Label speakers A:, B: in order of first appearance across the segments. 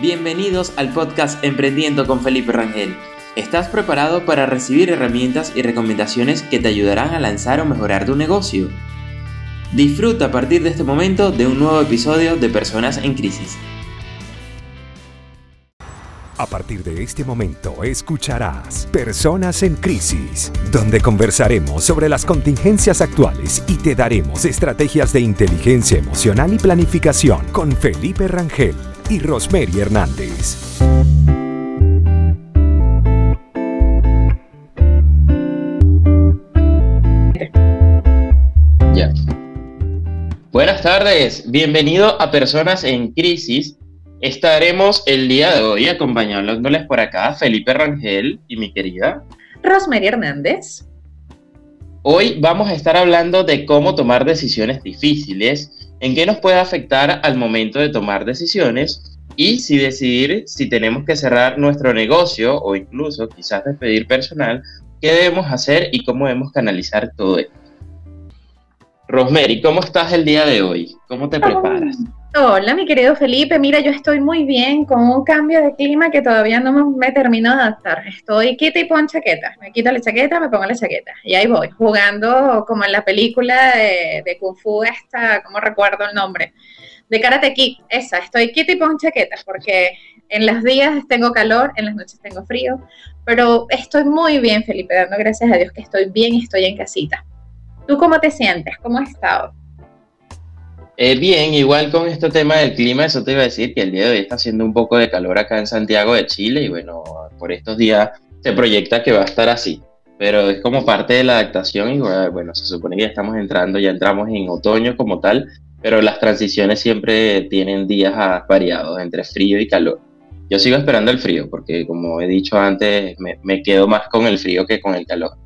A: Bienvenidos al podcast Emprendiendo con Felipe Rangel. ¿Estás preparado para recibir herramientas y recomendaciones que te ayudarán a lanzar o mejorar tu negocio? Disfruta a partir de este momento de un nuevo episodio de Personas en Crisis.
B: A partir de este momento escucharás Personas en Crisis, donde conversaremos sobre las contingencias actuales y te daremos estrategias de inteligencia emocional y planificación con Felipe Rangel y Rosemary Hernández.
A: Ya. Buenas tardes, bienvenido a Personas en Crisis Estaremos el día de hoy acompañándoles por acá Felipe Rangel y mi querida
C: Rosemary Hernández.
A: Hoy vamos a estar hablando de cómo tomar decisiones difíciles, en qué nos puede afectar al momento de tomar decisiones y si decidir si tenemos que cerrar nuestro negocio o incluso quizás despedir personal, qué debemos hacer y cómo debemos canalizar todo esto. Rosemary, ¿cómo estás el día de hoy? ¿Cómo te preparas?
C: Hola, mi querido Felipe. Mira, yo estoy muy bien con un cambio de clima que todavía no me termino de adaptar. Estoy quita y pon chaqueta. Me quito la chaqueta, me pongo la chaqueta. Y ahí voy, jugando como en la película de, Kung Fu esta, ¿cómo recuerdo el nombre? De Karate Kid, esa. Estoy quita y pon chaqueta porque en los días tengo calor, en las noches tengo frío. Pero estoy muy bien, Felipe, dando gracias a Dios que estoy bien y estoy en casita. ¿Tú cómo te sientes? ¿Cómo has estado?
A: Eh, bien, igual con este tema del clima, eso te iba a decir que el día de hoy está haciendo un poco de calor acá en Santiago de Chile y bueno, por estos días se proyecta que va a estar así, pero es como parte de la adaptación y bueno, se supone que ya estamos entrando, ya entramos en otoño como tal, pero las transiciones siempre tienen días variados entre frío y calor. Yo sigo esperando el frío porque como he dicho antes, me quedo más con el frío que con el calor.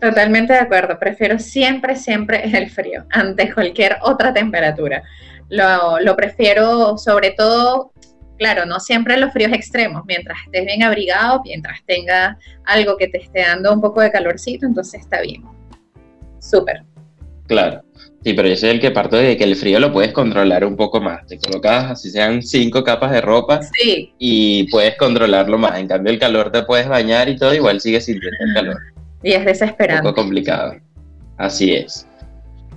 C: Totalmente de acuerdo. Prefiero siempre, siempre el frío ante cualquier otra temperatura. Lo, prefiero sobre todo, claro, no siempre los fríos extremos. Mientras estés bien abrigado, mientras tenga algo que te esté dando un poco de calorcito, entonces está bien. Súper.
A: Claro. Sí, pero yo soy el que parto de que el frío lo puedes controlar un poco más. Te colocas así sean cinco capas de ropa y puedes controlarlo más. En cambio, el calor te puedes bañar y todo, igual sigues sintiendo el calor.
C: Y es desesperante.
A: Un poco complicado. Así es.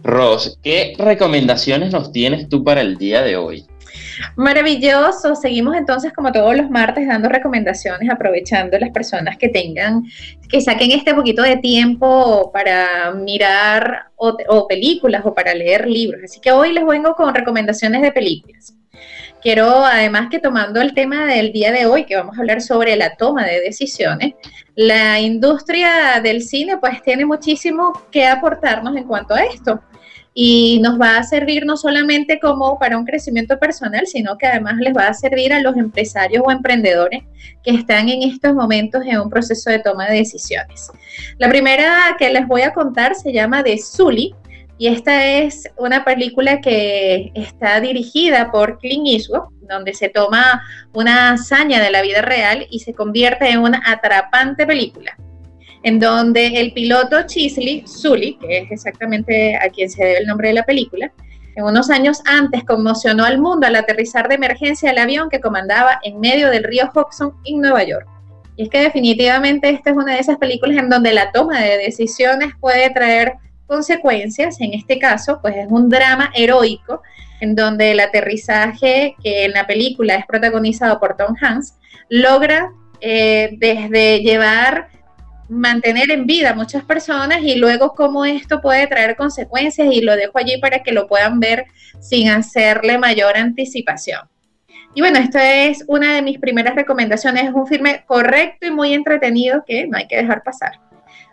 A: Ros, ¿qué recomendaciones nos tienes tú para el día de hoy?
C: Maravilloso. Seguimos entonces como todos los martes dando recomendaciones, aprovechando las personas que tengan, que saquen este poquito de tiempo para mirar o, películas o para leer libros. Así que hoy les vengo con recomendaciones de películas. Quiero, además que tomando el tema del día de hoy, que vamos a hablar sobre la toma de decisiones, la industria del cine pues tiene muchísimo que aportarnos en cuanto a esto y nos va a servir no solamente como para un crecimiento personal, sino que además les va a servir a los empresarios o emprendedores que están en estos momentos en un proceso de toma de decisiones. La primera que les voy a contar se llama The Sully y esta es una película que está dirigida por Clint Eastwood, donde se toma una hazaña de la vida real y se convierte en una atrapante película, en donde el piloto Chisley Sully, que es exactamente a quien se debe el nombre de la película, en unos años antes conmocionó al mundo al aterrizar de emergencia el avión que comandaba en medio del río Hudson en Nueva York. Y es que definitivamente esta es una de esas películas en donde la toma de decisiones puede traer consecuencias. En este caso, pues es un drama heroico en donde el aterrizaje, que en la película es protagonizado por Tom Hanks, logra eh, desde llevar, mantener en vida a muchas personas y luego cómo esto puede traer consecuencias y lo dejo allí para que lo puedan ver sin hacerle mayor anticipación. Y bueno, esta es una de mis primeras recomendaciones. Es un filme correcto y muy entretenido que no hay que dejar pasar.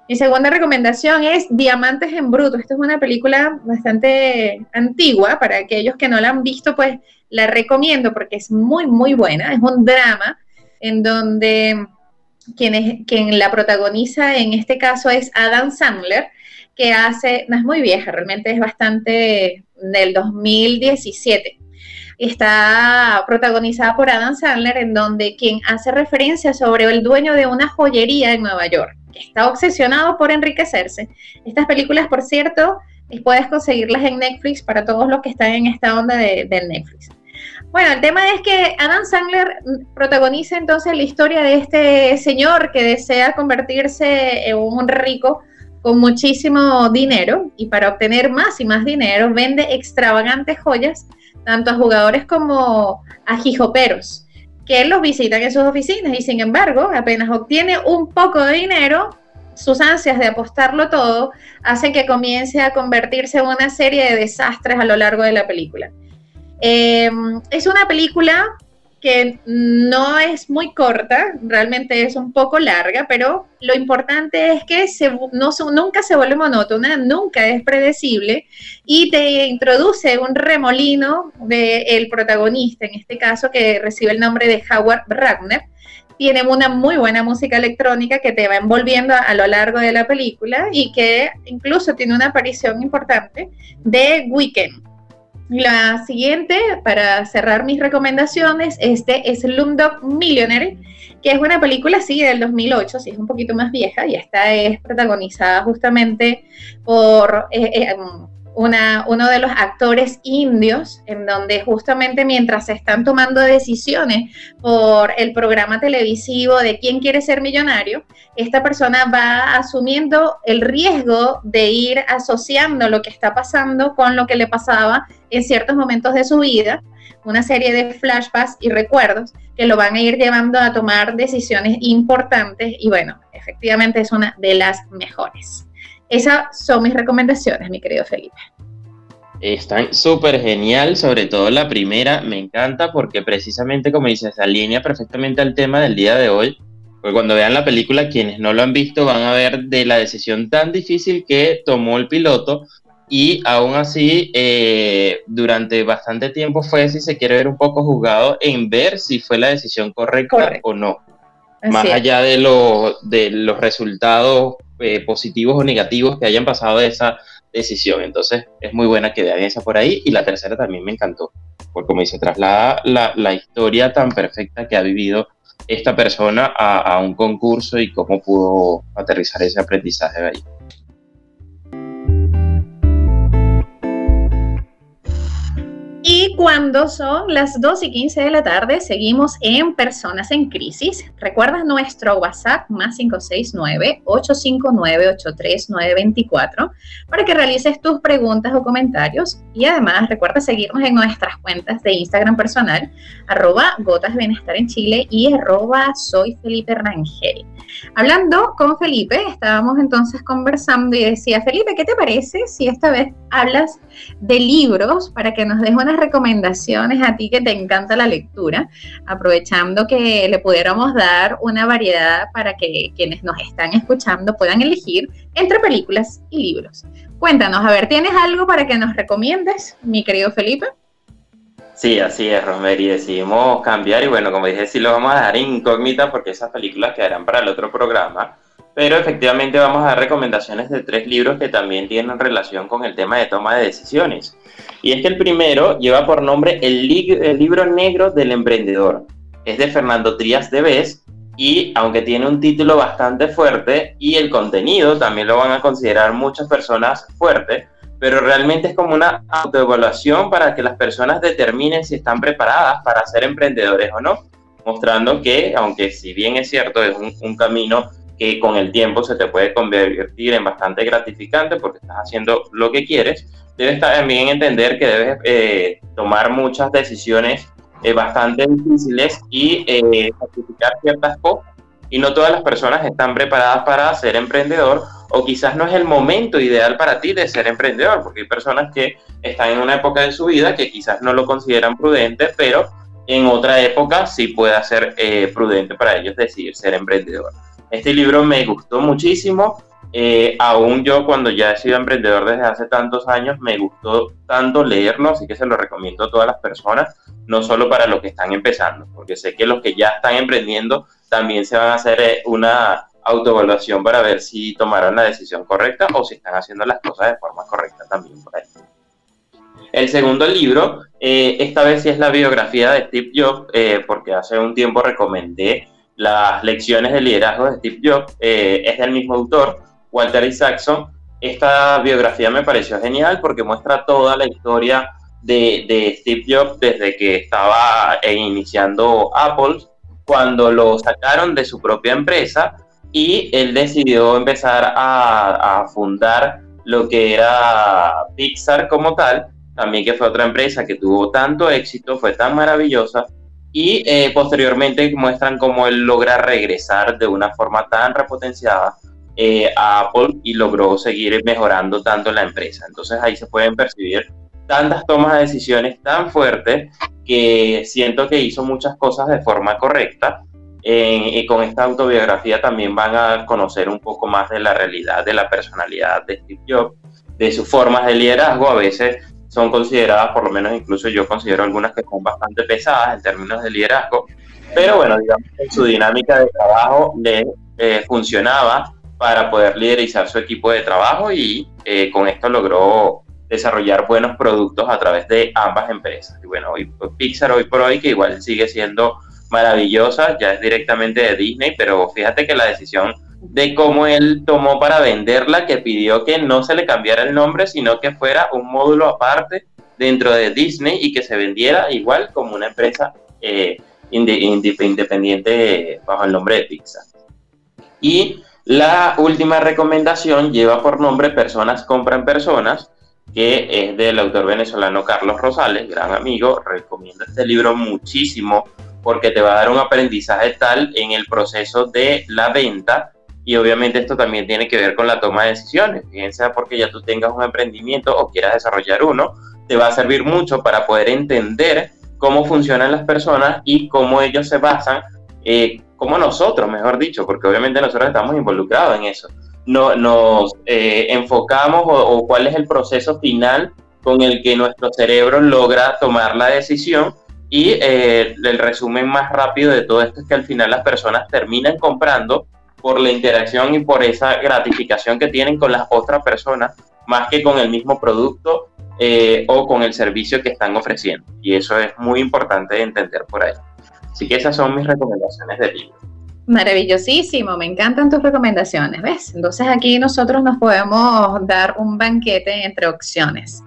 C: Mi segunda recomendación es Diamantes en Bruto. Esta es una película bastante antigua. Para aquellos que no la han visto, pues la recomiendo porque es muy, muy buena. Es un drama en donde quien, la protagoniza en este caso es Adam Sandler, que hace, no es muy vieja, realmente es bastante del 2017 está protagonizada por Adam Sandler, en donde quien hace referencia sobre el dueño de una joyería en Nueva York está obsesionado por enriquecerse. Estas películas, por cierto, puedes conseguirlas en Netflix para todos los que están en esta onda de, Netflix. Bueno, el tema es que Adam Sandler protagoniza entonces la historia de este señor que desea convertirse en un rico con muchísimo dinero y para obtener más y más dinero vende extravagantes joyas tanto a jugadores como a jijoperos que los visitan en sus oficinas y sin embargo apenas obtiene un poco de dinero sus ansias de apostarlo todo hacen que comience a convertirse en una serie de desastres a lo largo de la película. Eh, es una película que no es muy corta, realmente es un poco larga, pero lo importante es que no, nunca se vuelve monótona, nunca es predecible y te introduce un remolino del protagonista, en este caso que recibe el nombre de Howard Ragnar. Tiene una muy buena música electrónica que te va envolviendo a, a lo largo de la película y que incluso tiene una aparición importante de Weekend la siguiente, para cerrar mis recomendaciones, este es Slumdog Millionaire, que es una película, sí, del 2008, sí, es un poquito más vieja, y esta es protagonizada justamente por eh, eh, uno de los actores indios, en donde justamente mientras se están tomando decisiones por el programa televisivo de quién quiere ser millonario, esta persona va asumiendo el riesgo de ir asociando lo que está pasando con lo que le pasaba en ciertos momentos de su vida, una serie de flashbacks y recuerdos que lo van a ir llevando a tomar decisiones importantes y bueno, efectivamente es una de las mejores. Esas son mis recomendaciones, mi querido Felipe.
A: Están súper genial, sobre todo la primera, me encanta porque precisamente como dices, alinea perfectamente al tema del día de hoy, porque cuando vean la película, quienes no lo han visto van a ver de la decisión tan difícil que tomó el piloto y aún así eh, durante bastante tiempo fue, si se quiere ver un poco juzgado en ver si fue la decisión correcta o no. Más allá de, de los resultados eh, positivos o negativos que hayan pasado de esa decisión. Entonces es muy buena que vean esa por ahí. Y la tercera también me encantó, porque como dice, traslada la, la historia tan perfecta que ha vivido esta persona a, a, un concurso y cómo pudo aterrizar ese aprendizaje de ahí.
C: Cuando son las 2 y 15 de la tarde, seguimos en Personas en Crisis. Recuerda nuestro WhatsApp más 569-859-83924 para que realices tus preguntas o comentarios. Y además recuerda seguirnos en nuestras cuentas de Instagram personal, arroba gotas bienestar en Chile y arroba soy Felipe Rangel. Hablando con Felipe, estábamos entonces conversando y decía, Felipe, ¿qué te parece si esta vez hablas de libros para que nos des unas recomendaciones a ti que te encanta la lectura, aprovechando que le pudiéramos dar una variedad para que quienes nos están escuchando puedan elegir entre películas y libros. Cuéntanos, a ver, ¿tienes algo para que nos recomiendes, mi querido Felipe?
A: Sí, así es, Rosemary. Decidimos cambiar y bueno, como dije, sí lo vamos a dejar incógnita porque esas películas quedarán para el otro programa. Pero efectivamente vamos a dar recomendaciones de tres libros que también tienen relación con el tema de toma de decisiones. Y es que el primero lleva por nombre El, libro negro del emprendedor. Es de Fernando Trías de Bes y aunque tiene un título bastante fuerte y el contenido también lo van a considerar muchas personas fuerte, pero realmente es como una autoevaluación para que las personas determinen si están preparadas para ser emprendedores o no, mostrando que, aunque si bien es cierto, es un, camino que con el tiempo se te puede convertir en bastante gratificante porque estás haciendo lo que quieres, debes también entender que debes eh, tomar muchas decisiones eh, bastante difíciles y eh, sacrificar ciertas cosas. Y no todas las personas están preparadas para ser emprendedor o quizás no es el momento ideal para ti de ser emprendedor, porque hay personas que están en una época de su vida que quizás no lo consideran prudente, pero en otra época sí puede ser prudente para ellos decidir ser emprendedor. Este libro me gustó muchísimo, eh, aún yo cuando ya he sido emprendedor desde hace tantos años, me gustó tanto leerlo, así que se lo recomiendo a todas las personas, no solo para los que están empezando, porque sé que los que ya están emprendiendo también se van a hacer eh, una autoevaluación para ver si tomaron la decisión correcta o si están haciendo las cosas de forma correcta también por ahí. El segundo libro, eh, esta vez sí es la biografía de Steve Jobs, porque hace un tiempo recomendé las lecciones de liderazgo de Steve Jobs, eh, es del mismo autor, Walter Isaacson. Esta biografía me pareció genial porque muestra toda la historia de, Steve Jobs desde que estaba eh, iniciando Apple, cuando lo sacaron de su propia empresa y él decidió empezar a, fundar lo que era Pixar como tal, también que fue otra empresa que tuvo tanto éxito, fue tan maravillosa, y eh, posteriormente muestran cómo él logra regresar de una forma tan repotenciada eh, a Apple y logró seguir mejorando tanto la empresa. Entonces ahí se pueden percibir tantas tomas de decisiones tan fuertes que siento que hizo muchas cosas de forma correcta y con esta autobiografía también van a conocer un poco más de la realidad, de la personalidad de Steve Jobs, de sus formas de liderazgo. A veces son consideradas, por lo menos incluso yo considero algunas que son bastante pesadas en términos de liderazgo, pero bueno, digamos que su dinámica de trabajo le eh, funcionaba para poder liderizar su equipo de trabajo y eh, con esto logró desarrollar buenos productos a través de ambas empresas. Y bueno, hoy, Pixar hoy por hoy, que igual sigue siendo maravillosa, ya es directamente de Disney, pero fíjate que la decisión de cómo él tomó para venderla, que pidió que no se le cambiara el nombre, sino que fuera un módulo aparte dentro de Disney y que se vendiera igual como una empresa eh, independiente bajo el nombre de Pixar. Y la última recomendación lleva por nombre Personas compran personas, que es del autor venezolano Carlos Rosales, gran amigo. Recomiendo este libro muchísimo porque te va a dar un aprendizaje tal en el proceso de la venta y obviamente esto también tiene que ver con la toma de decisiones. Fíjense, porque ya tú tengas un emprendimiento o quieras desarrollar uno, te va a servir mucho para poder entender cómo funcionan las personas y cómo ellos se basan, eh, como nosotros, mejor dicho, porque obviamente nosotros estamos involucrados en eso. No, nos eh, enfocamos o cuál es el proceso final con el que nuestro cerebro logra tomar la decisión y eh, el resumen más rápido de todo esto es que al final las personas terminan comprando por la interacción y por esa gratificación que tienen con las otras personas, más que con el mismo producto eh, o con el servicio que están ofreciendo. Y eso es muy importante de entender por ahí. Así que esas son mis recomendaciones de libro.
C: Maravillosísimo, me encantan tus recomendaciones, ¿ves? Entonces aquí nosotros nos podemos dar un banquete entre opciones.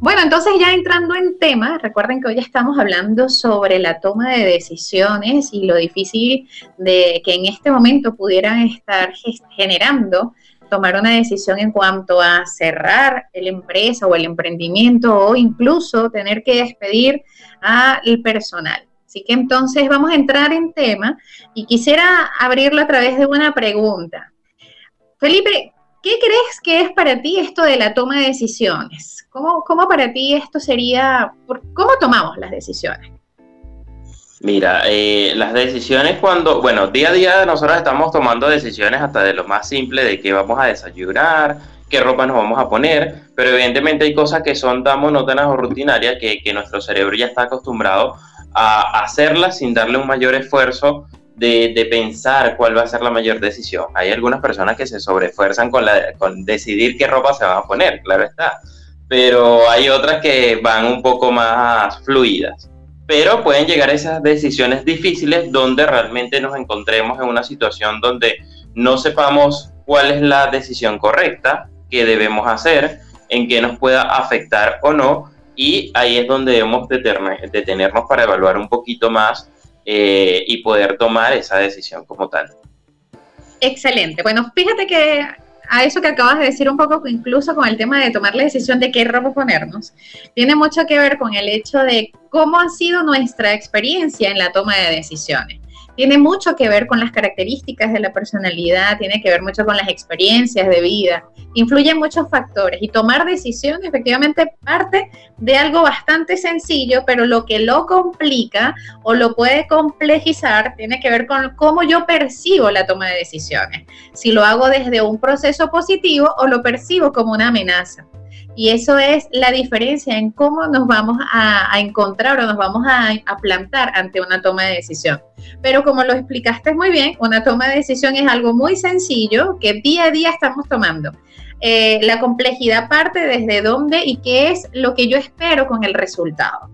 C: Bueno, entonces ya entrando en tema, recuerden que hoy estamos hablando sobre la toma de decisiones y lo difícil de que en este momento pudieran estar generando tomar una decisión en cuanto a cerrar la empresa o el emprendimiento o incluso tener que despedir al personal. Así que entonces vamos a entrar en tema y quisiera abrirlo a través de una pregunta. Felipe, ¿qué crees que es para ti esto de la toma de decisiones? ¿Cómo, cómo para ti esto sería, cómo tomamos las decisiones?
A: Mira, eh, las decisiones cuando, bueno, día a día nosotros estamos tomando decisiones hasta de lo más simple, de qué vamos a desayunar, qué ropa nos vamos a poner, pero evidentemente hay cosas que son tan monótonas o rutinarias que, que nuestro cerebro ya está acostumbrado a hacerla sin darle un mayor esfuerzo de, pensar cuál va a ser la mayor decisión. Hay algunas personas que se sobrefuerzan con, la, con decidir qué ropa se van a poner, claro está, pero hay otras que van un poco más fluidas. Pero pueden llegar esas decisiones difíciles donde realmente nos encontremos en una situación donde no sepamos cuál es la decisión correcta, qué debemos hacer, en qué nos pueda afectar o no, y ahí es donde debemos detenernos para evaluar un poquito más eh, y poder tomar esa decisión como tal.
C: Excelente. Bueno, fíjate que a eso que acabas de decir un poco, incluso con el tema de tomar la decisión de qué ropa ponernos, tiene mucho que ver con el hecho de cómo ha sido nuestra experiencia en la toma de decisiones tiene mucho que ver con las características de la personalidad, tiene que ver mucho con las experiencias de vida, influyen muchos factores y tomar decisiones efectivamente parte de algo bastante sencillo, pero lo que lo complica o lo puede complejizar tiene que ver con cómo yo percibo la toma de decisiones, si lo hago desde un proceso positivo o lo percibo como una amenaza. Y eso es la diferencia en cómo nos vamos a, encontrar o nos vamos a, plantar ante una toma de decisión. Pero como lo explicaste muy bien, una toma de decisión es algo muy sencillo que día a día estamos tomando. Eh, la complejidad parte desde dónde y qué es lo que yo espero con el resultado.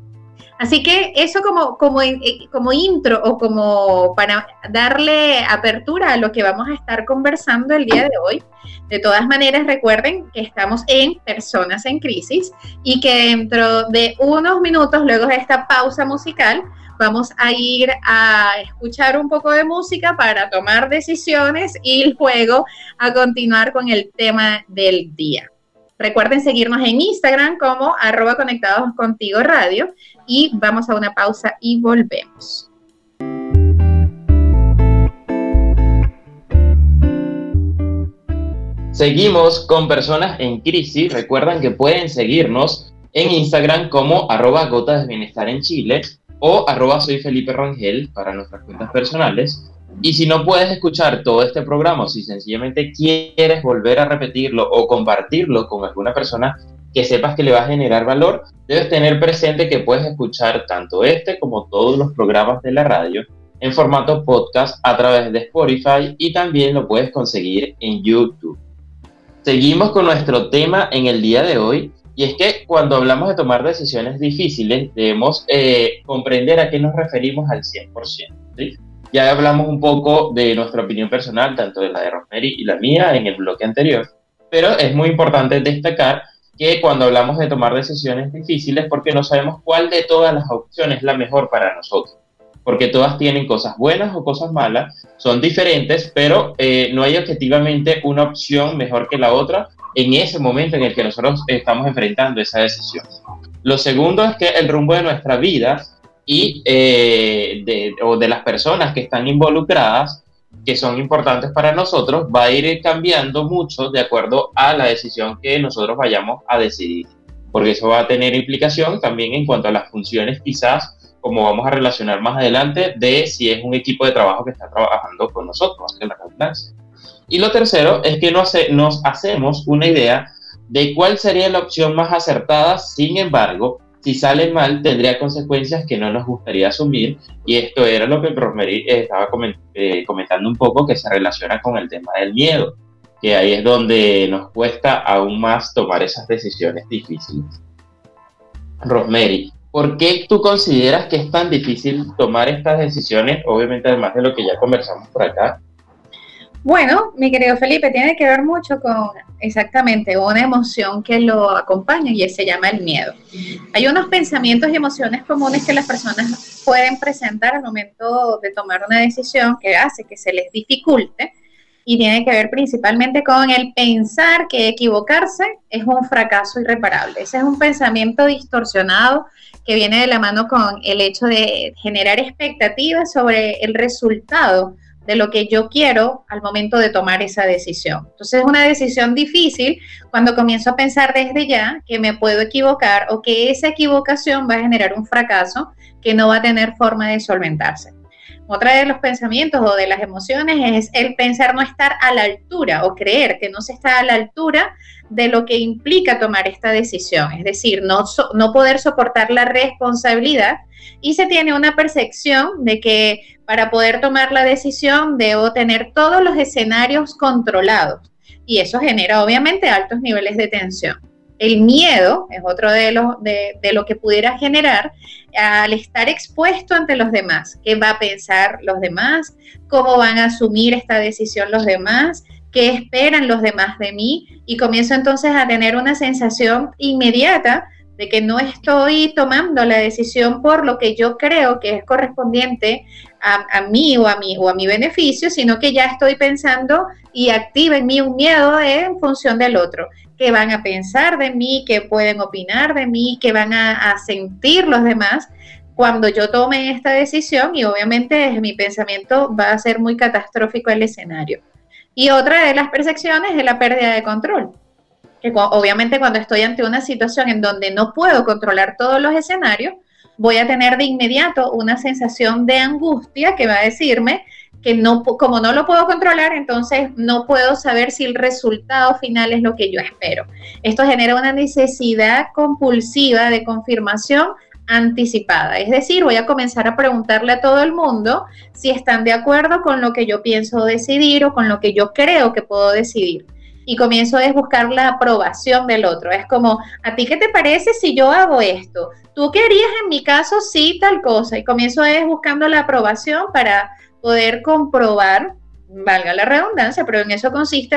C: Así que eso como, como, eh, como intro o como para darle apertura a lo que vamos a estar conversando el día de hoy. De todas maneras, recuerden que estamos en Personas en Crisis y que dentro de unos minutos, luego de esta pausa musical, vamos a ir a escuchar un poco de música para tomar decisiones y luego a continuar con el tema del día. Recuerden seguirnos en Instagram como arroba conectados contigo radio y vamos a una pausa y volvemos.
A: Seguimos con personas en crisis. Recuerden que pueden seguirnos en Instagram como arroba gotas de bienestar en Chile o arroba soy Felipe Rangel para nuestras cuentas personales. Y si no puedes escuchar todo este programa, si sencillamente quieres volver a repetirlo o compartirlo con alguna persona que sepas que le va a generar valor, debes tener presente que puedes escuchar tanto este como todos los programas de la radio en formato podcast a través de Spotify y también lo puedes conseguir en YouTube. Seguimos con nuestro tema en el día de hoy y es que cuando hablamos de tomar decisiones difíciles debemos eh, comprender a qué nos referimos al 100%. ¿sí? Ya hablamos un poco de nuestra opinión personal, tanto de la de Rosemary y la mía en el bloque anterior, pero es muy importante destacar que cuando hablamos de tomar decisiones difíciles, porque no sabemos cuál de todas las opciones es la mejor para nosotros, porque todas tienen cosas buenas o cosas malas, son diferentes, pero eh, no hay objetivamente una opción mejor que la otra en ese momento en el que nosotros estamos enfrentando esa decisión. Lo segundo es que el rumbo de nuestra vida y eh, de, o de las personas que están involucradas, que son importantes para nosotros, va a ir cambiando mucho de acuerdo a la decisión que nosotros vayamos a decidir, porque eso va a tener implicación también en cuanto a las funciones quizás como vamos a relacionar más adelante, de si es un equipo de trabajo que está trabajando con nosotros, la redundancia. Y lo tercero es que nos, hacemos una idea de cuál sería la opción más acertada, sin embargo, si sale mal, tendría consecuencias que no nos gustaría asumir. Y esto era lo que Rosemary estaba eh, comentando un poco, que se relaciona con el tema del miedo, que ahí es donde nos cuesta aún más tomar esas decisiones difíciles. Rosemary, ¿por qué tú consideras que es tan difícil tomar estas decisiones? Obviamente, además de lo que ya conversamos por acá,
C: bueno, mi querido Felipe, tiene que ver mucho con exactamente una emoción que lo acompaña y se llama el miedo. Hay unos pensamientos y emociones comunes que las personas pueden presentar al momento de tomar una decisión que hace que se les dificulte y tiene que ver principalmente con el pensar que equivocarse es un fracaso irreparable. Ese es un pensamiento distorsionado que viene de la mano con el hecho de generar expectativas sobre el resultado de lo que yo quiero al momento de tomar esa decisión. Entonces es una decisión difícil cuando comienzo a pensar desde ya que me puedo equivocar o que esa equivocación va a generar un fracaso que no va a tener forma de solventarse. Otra de los pensamientos o de las emociones es el pensar no estar a la altura o creer que no se está a la altura de lo que implica tomar esta decisión, es decir, no, no poder soportar la responsabilidad y se tiene una percepción de que para poder tomar la decisión debo tener todos los escenarios controlados y eso genera obviamente altos niveles de tensión. El miedo es otro de lo, de, de lo que pudiera generar al estar expuesto ante los demás. ¿Qué va a pensar los demás? ¿Cómo van a asumir esta decisión los demás? Qué esperan los demás de mí y comienzo entonces a tener una sensación inmediata de que no estoy tomando la decisión por lo que yo creo que es correspondiente a, mí o a mí o a mi beneficio, sino que ya estoy pensando y activa en mí un miedo en función del otro. ¿Qué van a pensar de mí? ¿Qué pueden opinar de mí? ¿Qué van a sentir los demás? cuando yo tome esta decisión y obviamente mi pensamiento va a ser muy catastrófico el escenario. Y otra de las percepciones es la pérdida de control. Que obviamente cuando estoy ante una situación en donde no puedo controlar todos los escenarios, voy a tener de inmediato una sensación de angustia que va a decirme que no, como no lo puedo controlar, entonces no puedo saber si el resultado final es lo que yo espero. Esto genera una necesidad compulsiva de confirmación anticipada. Es decir, voy a comenzar a preguntarle a todo el mundo si están de acuerdo con lo que yo pienso decidir o con lo que yo creo que puedo decidir. y comienzo a buscar la aprobación del otro. Es como, ¿a ti qué te parece si yo hago esto? ¿Tú qué harías en mi caso si tal cosa? Y comienzo a buscando la aprobación para poder comprobar valga la redundancia, pero en eso consiste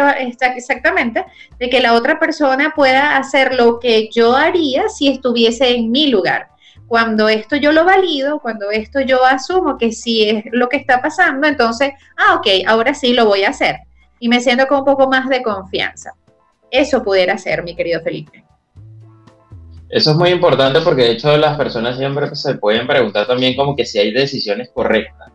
C: exactamente, de que la otra persona pueda hacer lo que yo haría si estuviese en mi lugar. Cuando esto yo lo valido, cuando esto yo asumo que sí es lo que está pasando, entonces, ah, ok, ahora sí lo voy a hacer. Y me siento con un poco más de confianza. Eso pudiera ser, mi querido Felipe.
A: Eso es muy importante porque de hecho las personas siempre se pueden preguntar también como que si hay decisiones correctas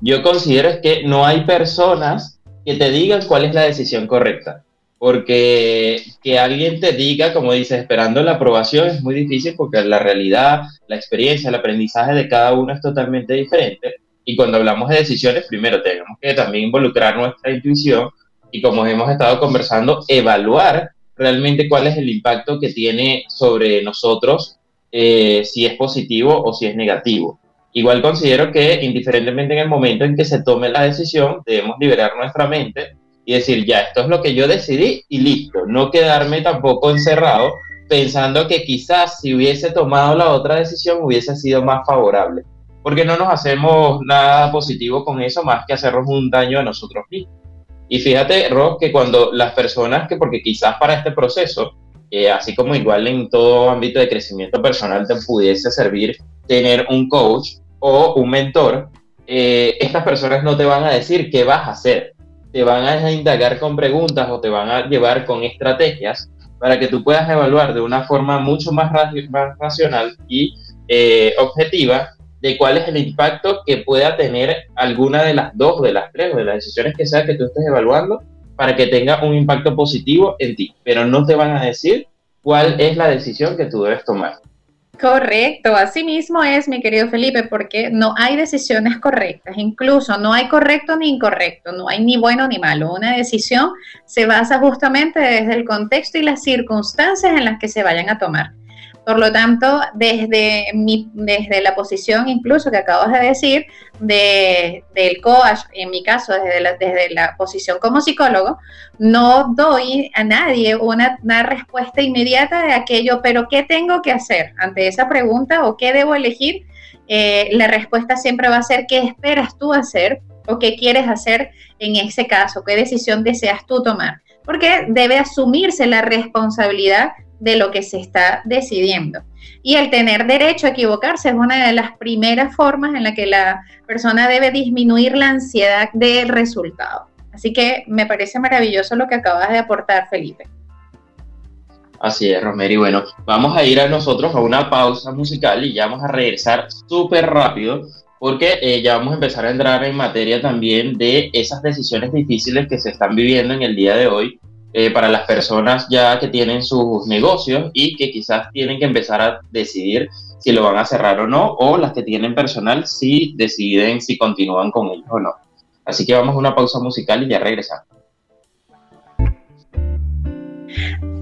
A: yo considero que no hay personas que te digan cuál es la decisión correcta. Porque que alguien te diga, como dices, esperando la aprobación es muy difícil porque la realidad, la experiencia, el aprendizaje de cada uno es totalmente diferente. Y cuando hablamos de decisiones, primero tenemos que también involucrar nuestra intuición y como hemos estado conversando, evaluar realmente cuál es el impacto que tiene sobre nosotros, eh, si es positivo o si es negativo. Igual considero que indiferentemente en el momento en que se tome la decisión, debemos liberar nuestra mente y decir, ya, esto es lo que yo decidí y listo, no quedarme tampoco encerrado pensando que quizás si hubiese tomado la otra decisión hubiese sido más favorable, porque no nos hacemos nada positivo con eso más que hacernos un daño a nosotros mismos. Y fíjate, Ross, que cuando las personas que, porque quizás para este proceso, eh, así como igual en todo ámbito de crecimiento personal te pudiese servir tener un coach, o un mentor, eh, estas personas no te van a decir qué vas a hacer, te van a indagar con preguntas o te van a llevar con estrategias para que tú puedas evaluar de una forma mucho más, racional y eh, objetiva de cuál es el impacto que pueda tener alguna de las dos, de las tres, de las decisiones que sea que tú estés evaluando, para que tenga un impacto positivo en ti. Pero no te van a decir cuál es la decisión que tú debes tomar.
C: Correcto, así mismo es, mi querido Felipe, porque no hay decisiones correctas, incluso no hay correcto ni incorrecto, no hay ni bueno ni malo. Una decisión se basa justamente desde el contexto y las circunstancias en las que se vayan a tomar. Por lo tanto, desde, mi, desde la posición incluso que acabas de decir, de, del coach, en mi caso, desde la, desde la posición como psicólogo, no doy a nadie una, una respuesta inmediata de aquello, pero ¿qué tengo que hacer ante esa pregunta o qué debo elegir? Eh, la respuesta siempre va a ser qué esperas tú hacer o qué quieres hacer en ese caso, qué decisión deseas tú tomar, porque debe asumirse la responsabilidad de lo que se está decidiendo. Y el tener derecho a equivocarse es una de las primeras formas en la que la persona debe disminuir la ansiedad del resultado. Así que me parece maravilloso lo que acabas de aportar, Felipe.
A: Así es, Rosemary. Bueno, vamos a ir a nosotros a una pausa musical y ya vamos a regresar súper rápido porque eh, ya vamos a empezar a entrar en materia también de esas decisiones difíciles que se están viviendo en el día de hoy eh, para las personas ya que tienen sus negocios y que quizás tienen que empezar a decidir si lo van a cerrar o no, o las que tienen personal si deciden si continúan con ellos o no. Así que vamos a una pausa musical y ya regresamos.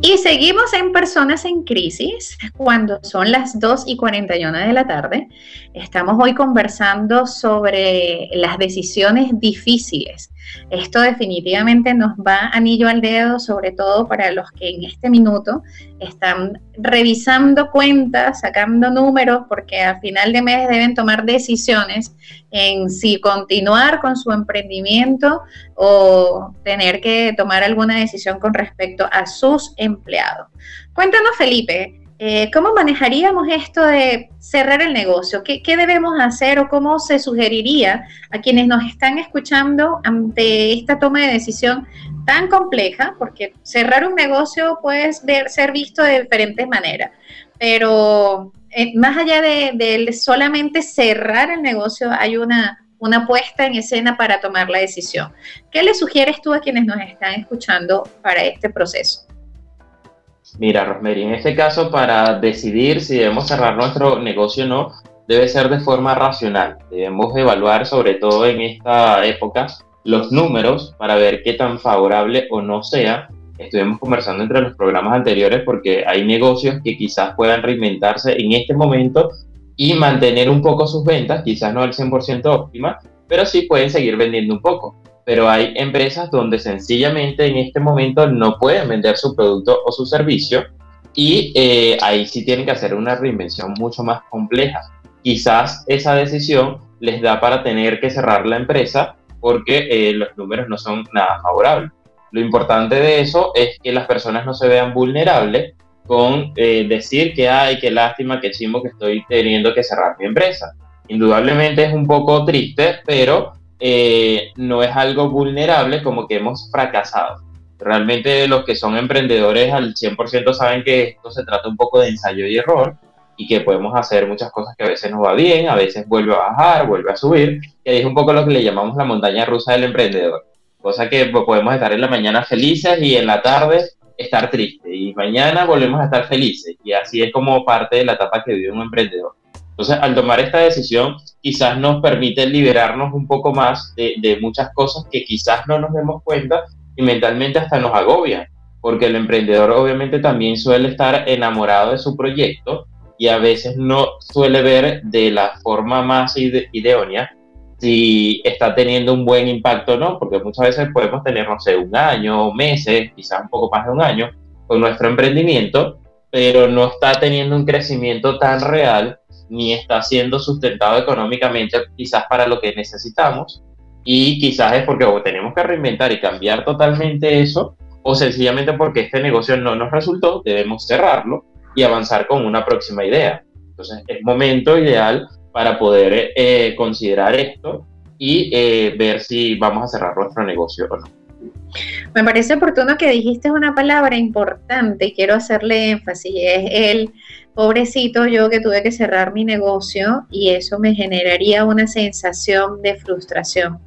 C: Y seguimos en Personas en Crisis cuando son las 2 y 41 de la tarde. Estamos hoy conversando sobre las decisiones difíciles esto definitivamente nos va anillo al dedo, sobre todo para los que en este minuto están revisando cuentas, sacando números, porque a final de mes deben tomar decisiones en si continuar con su emprendimiento o tener que tomar alguna decisión con respecto a sus empleados. Cuéntanos, Felipe, eh, ¿Cómo manejaríamos esto de cerrar el negocio? ¿Qué, debemos hacer o cómo se sugeriría a quienes nos están escuchando ante esta toma de decisión tan compleja? Porque cerrar un negocio puede ser visto de diferentes maneras, pero eh, más allá de, solamente cerrar el negocio, hay una, una puesta en escena para tomar la decisión. ¿Qué le sugieres tú a quienes nos están escuchando para este proceso?
A: Mira, Rosemary, en este caso, para decidir si debemos cerrar nuestro negocio o no, debe ser de forma racional. Debemos evaluar, sobre todo en esta época, los números para ver qué tan favorable o no sea. Estuvimos conversando entre los programas anteriores porque hay negocios que quizás puedan reinventarse en este momento y mantener un poco sus ventas, quizás no al 100% óptima, pero sí pueden seguir vendiendo un poco pero hay empresas donde sencillamente en este momento no pueden vender su producto o su servicio y eh, ahí sí tienen que hacer una reinvención mucho más compleja. Quizás esa decisión les da para tener que cerrar la empresa porque eh, los números no son nada favorables. Lo importante de eso es que las personas no se vean vulnerables con eh, decir que hay, qué lástima, qué chimbo que estoy teniendo que cerrar mi empresa. Indudablemente es un poco triste, pero eh, no es algo vulnerable como que hemos fracasado. Realmente los que son emprendedores al 100% saben que esto se trata un poco de ensayo y error y que podemos hacer muchas cosas que a veces nos va bien, a veces vuelve a bajar, vuelve a subir, que es un poco lo que le llamamos la montaña rusa del emprendedor. Cosa que podemos estar en la mañana felices y en la tarde estar tristes y mañana volvemos a estar felices y así es como parte de la etapa que vive un emprendedor. Entonces, al tomar esta decisión, quizás nos permite liberarnos un poco más de, muchas cosas que quizás no nos demos cuenta y mentalmente hasta nos agobian, porque el emprendedor obviamente también suele estar enamorado de su proyecto y a veces no suele ver de la forma más idónea si está teniendo un buen impacto o no, porque muchas veces podemos tener, no sé, un año, meses, quizás un poco más de un año con nuestro emprendimiento, pero no está teniendo un crecimiento tan real ni está siendo sustentado económicamente quizás para lo que necesitamos y quizás es porque o tenemos que reinventar y cambiar totalmente eso o sencillamente porque este negocio no nos resultó, debemos cerrarlo y avanzar con una próxima idea. Entonces es momento ideal para poder eh, considerar esto y eh, ver si vamos a cerrar nuestro negocio o no.
C: Me parece oportuno que dijiste una palabra importante y quiero hacerle énfasis, es el pobrecito yo que tuve que cerrar mi negocio y eso me generaría una sensación de frustración.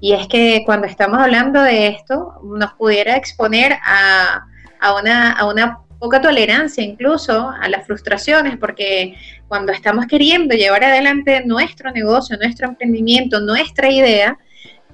C: Y es que cuando estamos hablando de esto, nos pudiera exponer a, una, a una poca tolerancia incluso a las frustraciones, porque cuando estamos queriendo llevar adelante nuestro negocio, nuestro emprendimiento, nuestra idea,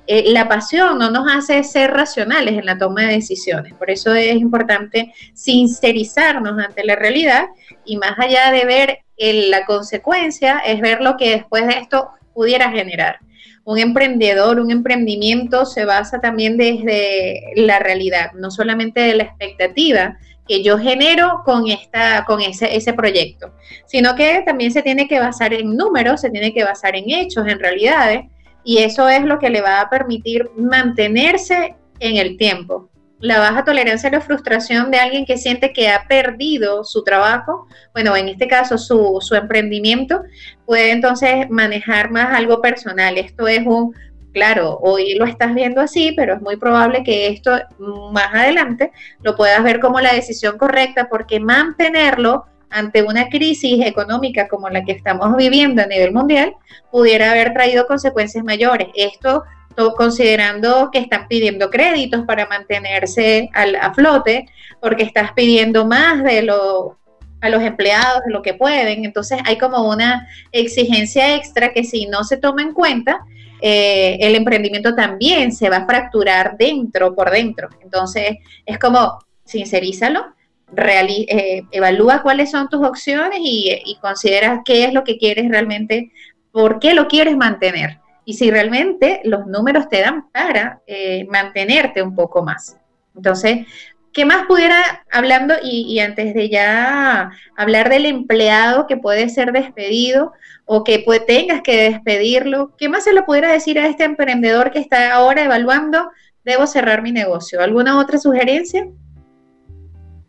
C: eh, la pasión no nos hace ser racionales en la toma de decisiones. Por eso es importante sincerizarnos ante la realidad y más allá de ver la consecuencia, es ver lo que después de esto pudiera generar. Un emprendedor, un emprendimiento se basa también desde la realidad, no solamente de la expectativa que yo genero con, esta, con ese, ese proyecto, sino que también se tiene que basar en números, se tiene que basar en hechos, en realidades, y eso es lo que le va a permitir mantenerse en el tiempo. La baja tolerancia a la frustración de alguien que siente que ha perdido su trabajo, bueno, en este caso su, su emprendimiento, puede entonces manejar más algo personal. Esto es un, claro, hoy lo estás viendo así, pero es muy probable que esto más adelante lo puedas ver como la decisión correcta, porque mantenerlo ante una crisis económica como la que estamos viviendo a nivel mundial, pudiera haber traído consecuencias mayores. Esto considerando que están pidiendo créditos para mantenerse a flote, porque estás pidiendo más de lo a los empleados de lo que pueden. Entonces hay como una exigencia extra que si no se toma en cuenta, eh, el emprendimiento también se va a fracturar dentro, por dentro. Entonces es como, sincerízalo, eh, evalúa cuáles son tus opciones y, considera qué es lo que quieres realmente, por qué lo quieres mantener y si realmente los números te dan para eh, mantenerte un poco más. Entonces, ¿qué más pudiera, hablando y, antes de ya hablar del empleado que puede ser despedido o que tengas que despedirlo, qué más se lo pudiera decir a este emprendedor que está ahora evaluando, debo cerrar mi negocio? ¿Alguna otra sugerencia?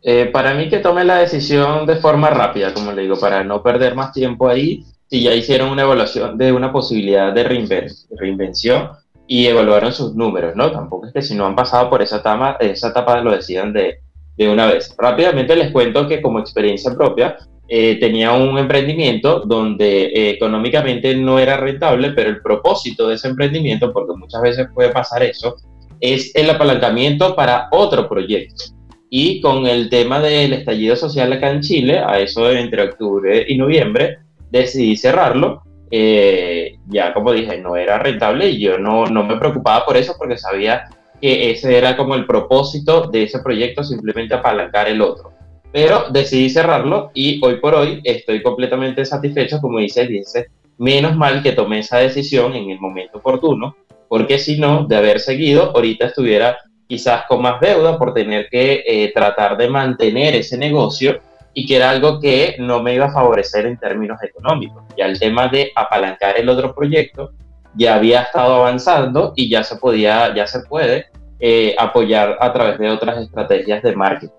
A: Eh, para mí que tome la decisión de forma rápida, como le digo, para no perder más tiempo ahí, si ya hicieron una evaluación de una posibilidad de reinvención y evaluaron sus números, ¿no? Tampoco es que si no han pasado por esa etapa, esa etapa lo decidan de, de una vez. Rápidamente les cuento que como experiencia propia, eh, tenía un emprendimiento donde eh, económicamente no era rentable, pero el propósito de ese emprendimiento, porque muchas veces puede pasar eso, es el apalancamiento para otro proyecto. Y con el tema del estallido social acá en Chile, a eso entre octubre y noviembre, decidí cerrarlo. Eh, ya como dije, no era rentable y yo no, no me preocupaba por eso porque sabía que ese era como el propósito de ese proyecto, simplemente apalancar el otro. Pero decidí cerrarlo y hoy por hoy estoy completamente satisfecho, como dice, dice, menos mal que tomé esa decisión en el momento oportuno, porque si no, de haber seguido, ahorita estuviera quizás con más deuda por tener que eh, tratar de mantener ese negocio y que era algo que no me iba a favorecer en términos económicos. Ya el tema de apalancar el otro proyecto ya había estado avanzando y ya se podía, ya se puede eh, apoyar a través de otras estrategias de marketing.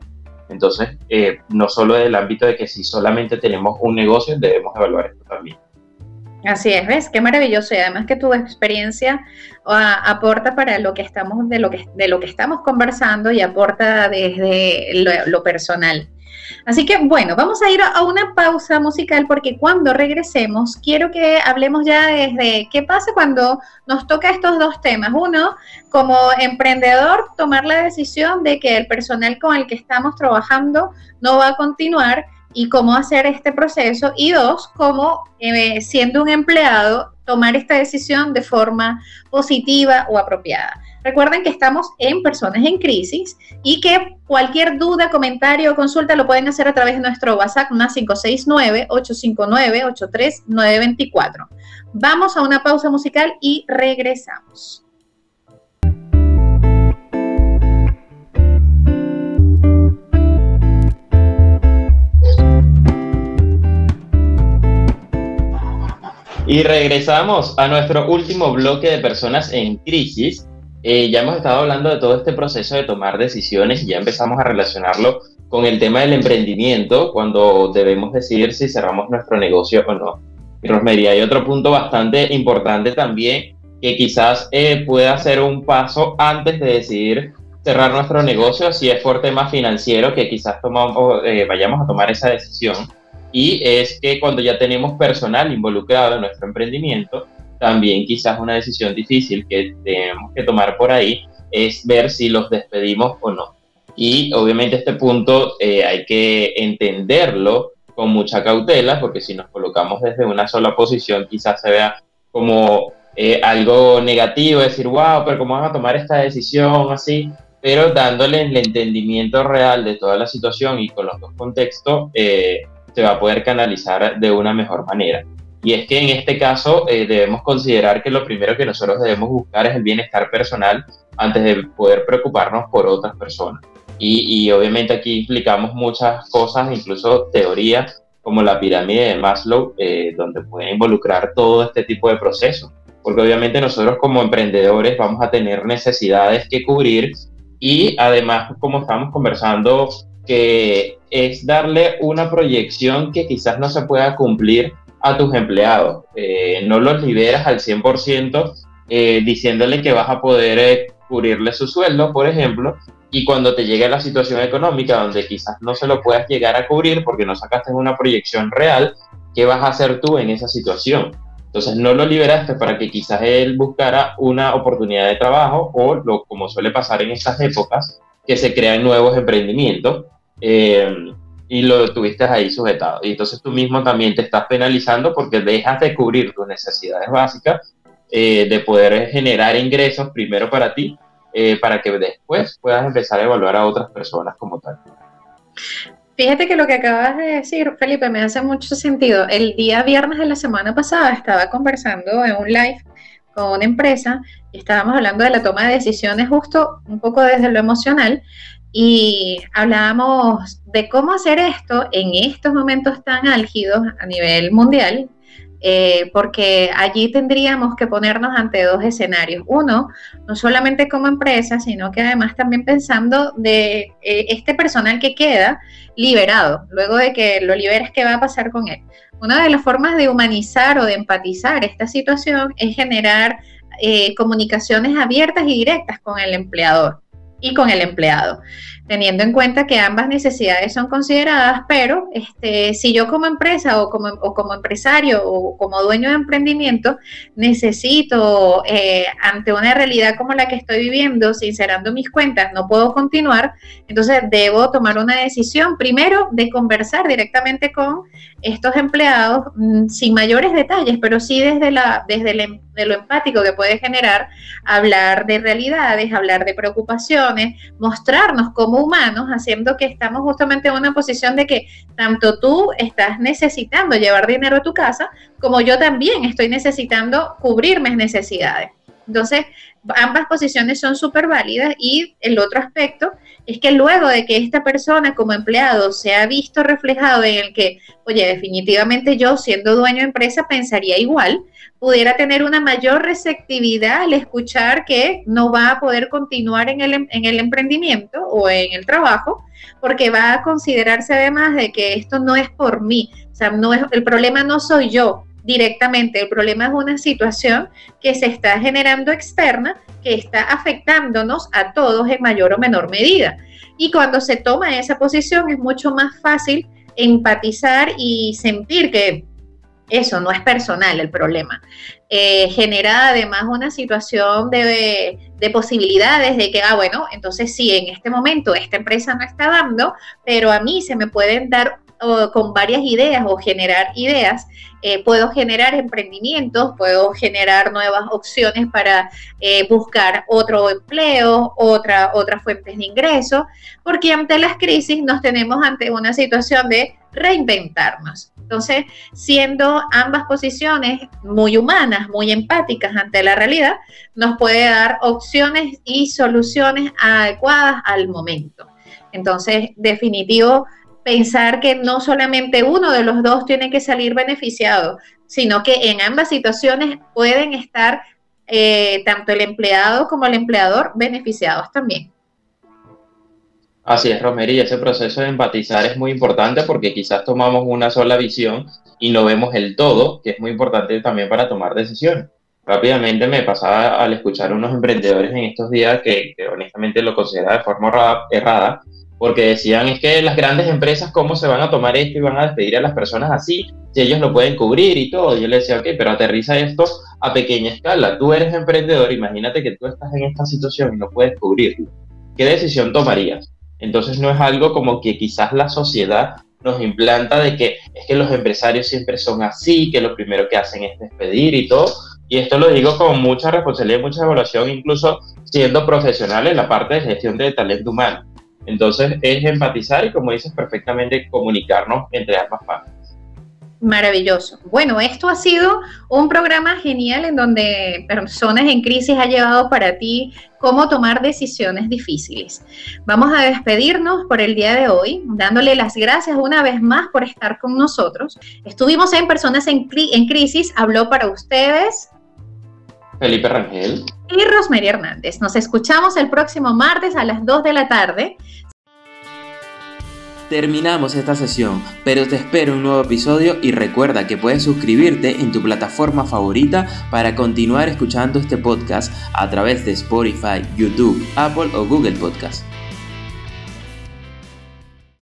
A: Entonces, eh, no solo del ámbito de que si solamente tenemos un negocio, debemos evaluar esto también.
C: Así es, ¿ves? Qué maravilloso. Y además que tu experiencia aporta para lo que estamos, de lo que, de lo que estamos conversando y aporta desde lo, personal. Así que bueno, vamos a ir a una pausa musical porque cuando regresemos quiero que hablemos ya desde qué pasa cuando nos toca estos dos temas. Uno, como emprendedor, tomar la decisión de que el personal con el que estamos trabajando no va a continuar y cómo hacer este proceso. Y dos, cómo eh, siendo un empleado tomar esta decisión de forma positiva o apropiada. Recuerden que estamos en Personas en Crisis y que cualquier duda, comentario o consulta lo pueden hacer a través de nuestro WhatsApp más 569-859-83924. Vamos a una pausa musical y regresamos.
A: Y regresamos a nuestro último bloque de personas en crisis. Eh, ya hemos estado hablando de todo este proceso de tomar decisiones y ya empezamos a relacionarlo con el tema del emprendimiento cuando debemos decidir si cerramos nuestro negocio o no. Y Rosmería, hay otro punto bastante importante también que quizás eh, pueda ser un paso antes de decidir cerrar nuestro negocio si es por tema financiero que quizás tomamos, eh, vayamos a tomar esa decisión y es que cuando ya tenemos personal involucrado en nuestro emprendimiento, también quizás una decisión difícil que tenemos que tomar por ahí es ver si los despedimos o no. Y obviamente este punto eh, hay que entenderlo con mucha cautela, porque si nos colocamos desde una sola posición, quizás se vea como eh, algo negativo, decir, wow, pero ¿cómo van a tomar esta decisión así? Pero dándole el entendimiento real de toda la situación y con los dos contextos, eh, se va a poder canalizar de una mejor manera. Y es que en este caso eh, debemos considerar que lo primero que nosotros debemos buscar es el bienestar personal antes de poder preocuparnos por otras personas. Y, obviamente aquí implicamos muchas cosas, incluso teorías como la pirámide de Maslow, eh, donde puede involucrar todo este tipo de procesos. Porque obviamente nosotros como emprendedores vamos a tener necesidades que cubrir y además, como estamos conversando que es darle una proyección que quizás no se pueda cumplir a tus empleados. Eh, no los liberas al 100% eh, diciéndole que vas a poder eh, cubrirle su sueldo, por ejemplo, y cuando te llegue la situación económica donde quizás no se lo puedas llegar a cubrir porque no sacaste una proyección real, ¿qué vas a hacer tú en esa situación? Entonces no lo liberaste para que quizás él buscara una oportunidad de trabajo o lo, como suele pasar en estas épocas, que se crean nuevos emprendimientos eh, y lo tuviste ahí sujetado. Y entonces tú mismo también te estás penalizando porque dejas de cubrir tus necesidades básicas, eh, de poder generar ingresos primero para ti, eh, para que después puedas empezar a evaluar a otras personas como tal.
C: Fíjate que lo que acabas de decir, Felipe, me hace mucho sentido. El día viernes de la semana pasada estaba conversando en un live con una empresa y estábamos hablando de la toma de decisiones justo un poco desde lo emocional y hablábamos de cómo hacer esto en estos momentos tan álgidos a nivel mundial, eh, porque allí tendríamos que ponernos ante dos escenarios. Uno, no solamente como empresa, sino que además también pensando de eh, este personal que queda liberado, luego de que lo liberes, ¿qué va a pasar con él? Una de las formas de humanizar o de empatizar esta situación es generar eh, comunicaciones abiertas y directas con el empleador y con el empleado, teniendo en cuenta que ambas necesidades son consideradas, pero este, si yo como empresa o como, o como empresario o como dueño de emprendimiento necesito, eh, ante una realidad como la que estoy viviendo, sincerando mis cuentas, no puedo continuar, entonces debo tomar una decisión, primero, de conversar directamente con estos empleados mm, sin mayores detalles, pero sí desde, la, desde de lo empático que puede generar, hablar de realidades, hablar de preocupaciones, mostrarnos humanos, haciendo que estamos justamente en una posición de que tanto tú estás necesitando llevar dinero a tu casa, como yo también estoy necesitando cubrir mis necesidades. Entonces, ambas posiciones son súper válidas y el otro aspecto es que luego de que esta persona como empleado se ha visto reflejado en el que, oye, definitivamente yo siendo dueño de empresa pensaría igual, pudiera tener una mayor receptividad al escuchar que no va a poder continuar en el, en el emprendimiento o en el trabajo, porque va a considerarse además de que esto no es por mí, o sea, no es, el problema no soy yo, directamente. El problema es una situación que se está generando externa, que está afectándonos a todos en mayor o menor medida. Y cuando se toma esa posición es mucho más fácil empatizar y sentir que eso no es personal el problema. Eh, genera además una situación de, de, posibilidades de que, ah, bueno, entonces sí, en este momento esta empresa no está dando, pero a mí se me pueden dar con varias ideas o generar ideas, eh, puedo generar emprendimientos, puedo generar nuevas opciones para eh, buscar otro empleo, otra, otras fuentes de ingreso, porque ante las crisis nos tenemos ante una situación de reinventarnos. Entonces, siendo ambas posiciones muy humanas, muy empáticas ante la realidad, nos puede dar opciones y soluciones adecuadas al momento. Entonces, definitivo, pensar que no solamente uno de los dos tiene que salir beneficiado, sino que en ambas situaciones pueden estar eh, tanto el empleado como el empleador beneficiados también.
A: Así es, Romería, ese proceso de empatizar es muy importante porque quizás tomamos una sola visión y no vemos el todo, que es muy importante también para tomar decisiones. Rápidamente me pasaba al escuchar a unos emprendedores en estos días que, que honestamente lo consideraba de forma errada, porque decían es que las grandes empresas cómo se van a tomar esto y van a despedir a las personas así, si ellos lo pueden cubrir y todo. Yo le decía, ok, pero aterriza esto a pequeña escala. Tú eres emprendedor, imagínate que tú estás en esta situación y no puedes cubrirlo. ¿Qué decisión tomarías? Entonces no es algo como que quizás la sociedad nos implanta de que es que los empresarios siempre son así, que lo primero que hacen es despedir y todo. Y esto lo digo con mucha responsabilidad y mucha evaluación, incluso siendo profesional en la parte de gestión de talento humano entonces es empatizar y, como dices perfectamente, comunicarnos entre ambas partes.
C: Maravilloso. Bueno, esto ha sido un programa genial en donde personas en crisis ha llevado para ti cómo tomar decisiones difíciles. Vamos a despedirnos por el día de hoy, dándole las gracias una vez más por estar con nosotros. Estuvimos en Personas en, en Crisis, habló para ustedes
A: Felipe Rangel
C: y Rosemary Hernández. Nos escuchamos el próximo martes a las 2 de la tarde.
D: Terminamos esta sesión, pero te espero un nuevo episodio y recuerda que puedes suscribirte en tu plataforma favorita para continuar escuchando este podcast a través de Spotify, YouTube, Apple o Google Podcast.